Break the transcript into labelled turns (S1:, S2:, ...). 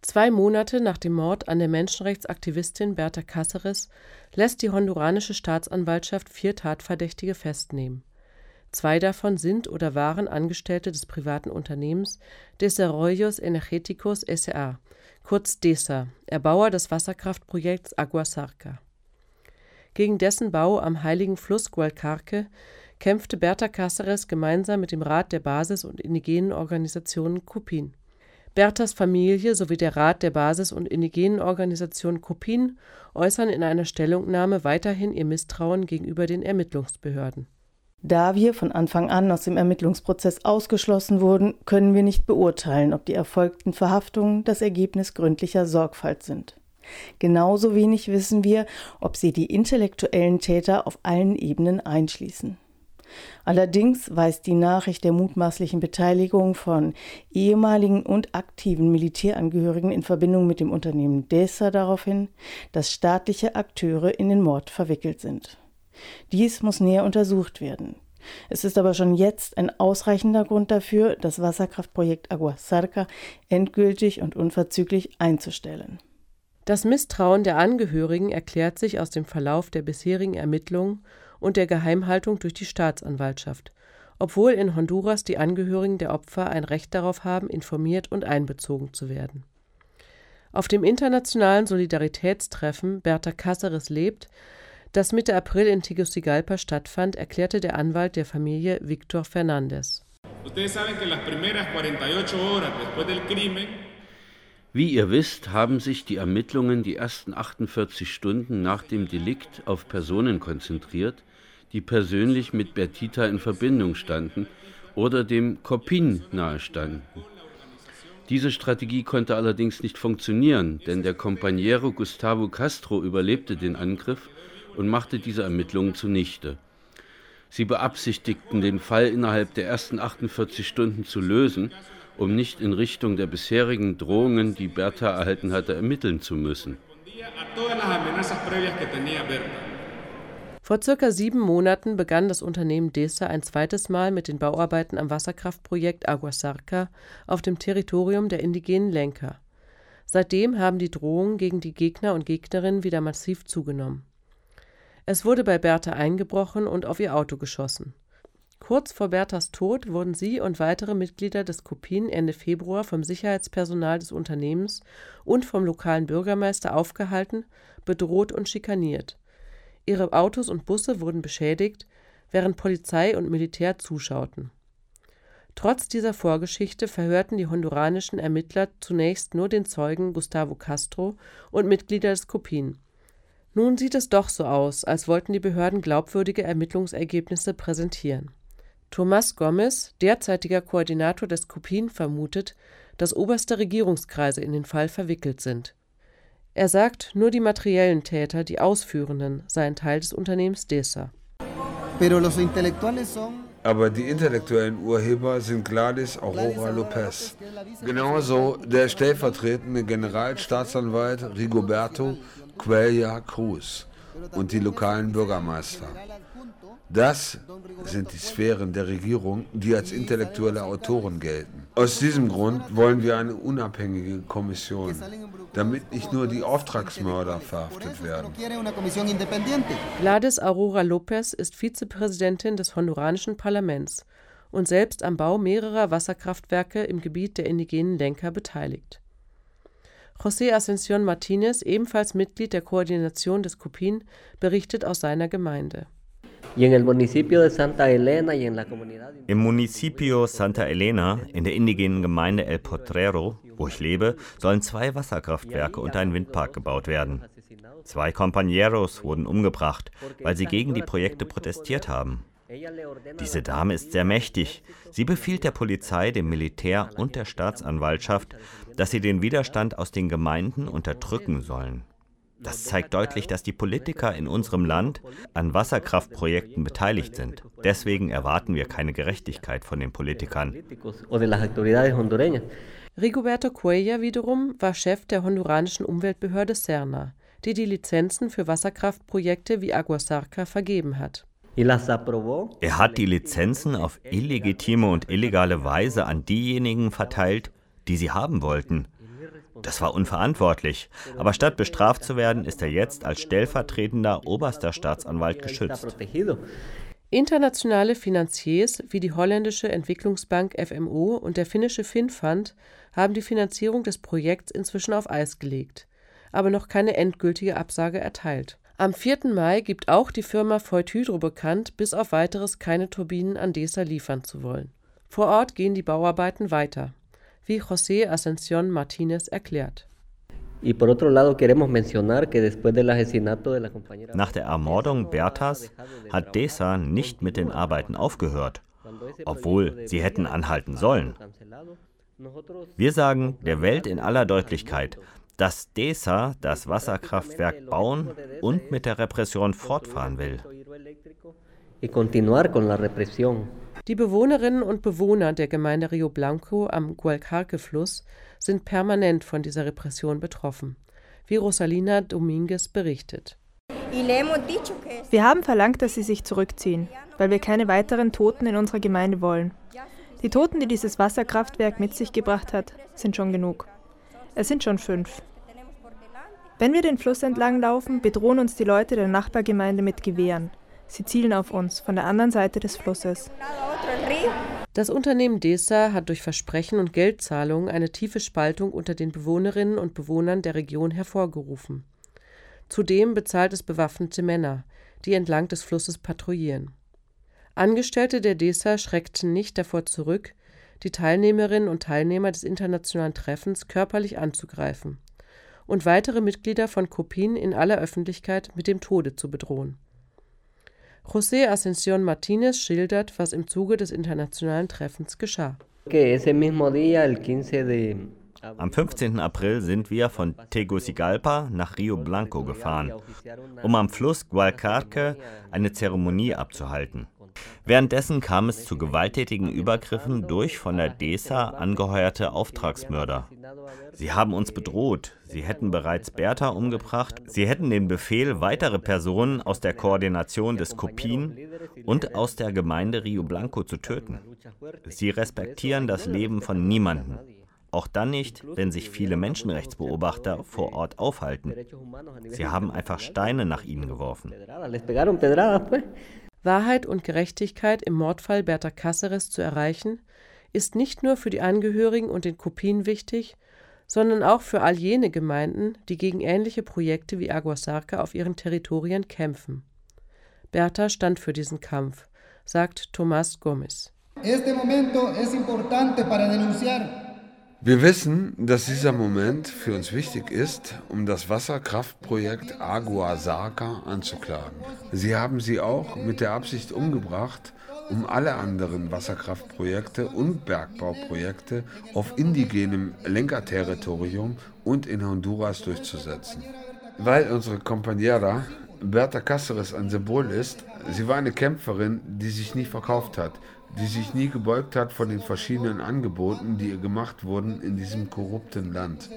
S1: Zwei Monate nach dem Mord an der Menschenrechtsaktivistin Berta Cáceres lässt die honduranische Staatsanwaltschaft vier Tatverdächtige festnehmen. Zwei davon sind oder waren Angestellte des privaten Unternehmens Desarrollos Energéticos S.A., kurz DESA, Erbauer des Wasserkraftprojekts Agua Sarca. Gegen dessen Bau am heiligen Fluss Gualcarque kämpfte Berta Cáceres gemeinsam mit dem Rat der Basis- und indigenen Organisationen Cupin. Berthas Familie sowie der Rat der Basis- und indigenen Organisation Copin äußern in einer Stellungnahme weiterhin ihr Misstrauen gegenüber den Ermittlungsbehörden.
S2: Da wir von Anfang an aus dem Ermittlungsprozess ausgeschlossen wurden, können wir nicht beurteilen, ob die erfolgten Verhaftungen das Ergebnis gründlicher Sorgfalt sind. Genauso wenig wissen wir, ob sie die intellektuellen Täter auf allen Ebenen einschließen. Allerdings weist die Nachricht der mutmaßlichen Beteiligung von ehemaligen und aktiven Militärangehörigen in Verbindung mit dem Unternehmen DESA darauf hin, dass staatliche Akteure in den Mord verwickelt sind. Dies muss näher untersucht werden. Es ist aber schon jetzt ein ausreichender Grund dafür, das Wasserkraftprojekt Agua Sarca endgültig und unverzüglich einzustellen.
S1: Das Misstrauen der Angehörigen erklärt sich aus dem Verlauf der bisherigen Ermittlungen und der Geheimhaltung durch die Staatsanwaltschaft, obwohl in Honduras die Angehörigen der Opfer ein Recht darauf haben, informiert und einbezogen zu werden. Auf dem internationalen Solidaritätstreffen Berta Cáceres lebt, das Mitte April in Tegucigalpa stattfand, erklärte der Anwalt der Familie Victor Fernandez.
S3: Wie ihr wisst, haben sich die Ermittlungen die ersten 48 Stunden nach dem Delikt auf Personen konzentriert, die persönlich mit Bertita in Verbindung standen oder dem Copin nahestanden. Diese Strategie konnte allerdings nicht funktionieren, denn der Companiero Gustavo Castro überlebte den Angriff und machte diese Ermittlungen zunichte. Sie beabsichtigten, den Fall innerhalb der ersten 48 Stunden zu lösen, um nicht in Richtung der bisherigen Drohungen, die Bertha erhalten hatte, ermitteln zu müssen.
S1: Vor circa sieben Monaten begann das Unternehmen DESA ein zweites Mal mit den Bauarbeiten am Wasserkraftprojekt Aguasarca auf dem Territorium der indigenen Lenker. Seitdem haben die Drohungen gegen die Gegner und Gegnerinnen wieder massiv zugenommen. Es wurde bei Bertha eingebrochen und auf ihr Auto geschossen. Kurz vor Berthas Tod wurden sie und weitere Mitglieder des Kopien Ende Februar vom Sicherheitspersonal des Unternehmens und vom lokalen Bürgermeister aufgehalten, bedroht und schikaniert. Ihre Autos und Busse wurden beschädigt, während Polizei und Militär zuschauten. Trotz dieser Vorgeschichte verhörten die honduranischen Ermittler zunächst nur den Zeugen Gustavo Castro und Mitglieder des Kopien. Nun sieht es doch so aus, als wollten die Behörden glaubwürdige Ermittlungsergebnisse präsentieren. Tomás Gomez, derzeitiger Koordinator des Kopien, vermutet, dass oberste Regierungskreise in den Fall verwickelt sind. Er sagt, nur die materiellen Täter, die Ausführenden, seien Teil des Unternehmens DESA.
S4: Aber die intellektuellen Urheber sind Gladys Aurora Lopez. Genauso der stellvertretende Generalstaatsanwalt Rigoberto Cuellar Cruz und die lokalen Bürgermeister. Das sind die Sphären der Regierung, die als intellektuelle Autoren gelten. Aus diesem Grund wollen wir eine unabhängige Kommission, damit nicht nur die Auftragsmörder verhaftet werden.
S1: Gladys Aurora Lopez ist Vizepräsidentin des honduranischen Parlaments und selbst am Bau mehrerer Wasserkraftwerke im Gebiet der indigenen Lenker beteiligt. José Ascensión Martínez, ebenfalls Mitglied der Koordination des Copin, berichtet aus seiner Gemeinde.
S5: Im Municipio Santa Elena, in der indigenen Gemeinde El Potrero, wo ich lebe, sollen zwei Wasserkraftwerke und ein Windpark gebaut werden. Zwei Compañeros wurden umgebracht, weil sie gegen die Projekte protestiert haben. Diese Dame ist sehr mächtig. Sie befiehlt der Polizei, dem Militär und der Staatsanwaltschaft, dass sie den Widerstand aus den Gemeinden unterdrücken sollen. Das zeigt deutlich, dass die Politiker in unserem Land an Wasserkraftprojekten beteiligt sind. Deswegen erwarten wir keine Gerechtigkeit von den Politikern.
S1: Rigoberto Cuellar wiederum war Chef der honduranischen Umweltbehörde Serna, die die Lizenzen für Wasserkraftprojekte wie Aguasarca vergeben hat.
S5: Er hat die Lizenzen auf illegitime und illegale Weise an diejenigen verteilt, die sie haben wollten. Das war unverantwortlich. Aber statt bestraft zu werden, ist er jetzt als stellvertretender oberster Staatsanwalt geschützt.
S1: Internationale Finanziers wie die holländische Entwicklungsbank FMO und der finnische Finnfund haben die Finanzierung des Projekts inzwischen auf Eis gelegt, aber noch keine endgültige Absage erteilt. Am 4. Mai gibt auch die Firma Voigt Hydro bekannt, bis auf weiteres keine Turbinen an DESA liefern zu wollen. Vor Ort gehen die Bauarbeiten weiter, wie José Ascensión Martínez erklärt.
S5: Nach der Ermordung Berthas hat DESA nicht mit den Arbeiten aufgehört, obwohl sie hätten anhalten sollen. Wir sagen der Welt in aller Deutlichkeit, dass DESA das Wasserkraftwerk bauen und mit der Repression fortfahren will.
S1: Die Bewohnerinnen und Bewohner der Gemeinde Rio Blanco am Gualcarque-Fluss sind permanent von dieser Repression betroffen, wie Rosalina Dominguez berichtet.
S6: Wir haben verlangt, dass sie sich zurückziehen, weil wir keine weiteren Toten in unserer Gemeinde wollen. Die Toten, die dieses Wasserkraftwerk mit sich gebracht hat, sind schon genug. Es sind schon fünf. Wenn wir den Fluss entlang laufen, bedrohen uns die Leute der Nachbargemeinde mit Gewehren. Sie zielen auf uns von der anderen Seite des Flusses.
S1: Das Unternehmen DESA hat durch Versprechen und Geldzahlungen eine tiefe Spaltung unter den Bewohnerinnen und Bewohnern der Region hervorgerufen. Zudem bezahlt es bewaffnete Männer, die entlang des Flusses patrouillieren. Angestellte der DESA schreckten nicht davor zurück, die Teilnehmerinnen und Teilnehmer des internationalen Treffens körperlich anzugreifen und weitere Mitglieder von Kopin in aller Öffentlichkeit mit dem Tode zu bedrohen. José Ascensión Martínez schildert, was im Zuge des internationalen Treffens geschah.
S5: Am 15. April sind wir von Tegucigalpa nach Rio Blanco gefahren, um am Fluss Gualcarque eine Zeremonie abzuhalten. Währenddessen kam es zu gewalttätigen Übergriffen durch von der DESA angeheuerte Auftragsmörder. Sie haben uns bedroht, sie hätten bereits Bertha umgebracht, sie hätten den Befehl, weitere Personen aus der Koordination des Kopin und aus der Gemeinde Rio Blanco zu töten. Sie respektieren das Leben von niemandem. Auch dann nicht, wenn sich viele Menschenrechtsbeobachter vor Ort aufhalten. Sie haben einfach Steine nach ihnen geworfen.
S1: Wahrheit und Gerechtigkeit im Mordfall Berta Cáceres zu erreichen, ist nicht nur für die Angehörigen und den Kopien wichtig, sondern auch für all jene Gemeinden, die gegen ähnliche Projekte wie Aguasarca auf ihren Territorien kämpfen. Berta stand für diesen Kampf, sagt Tomás Gómez. Este momento es importante
S4: para denunciar wir wissen, dass dieser Moment für uns wichtig ist, um das Wasserkraftprojekt Agua Sarca anzuklagen. Sie haben sie auch mit der Absicht umgebracht, um alle anderen Wasserkraftprojekte und Bergbauprojekte auf indigenem Lenkerterritorium und in Honduras durchzusetzen. Weil unsere Compañera Berta Cáceres ein Symbol ist, sie war eine Kämpferin, die sich nie verkauft hat, die sich nie gebeugt hat von den verschiedenen Angeboten, die ihr gemacht wurden in diesem korrupten Land.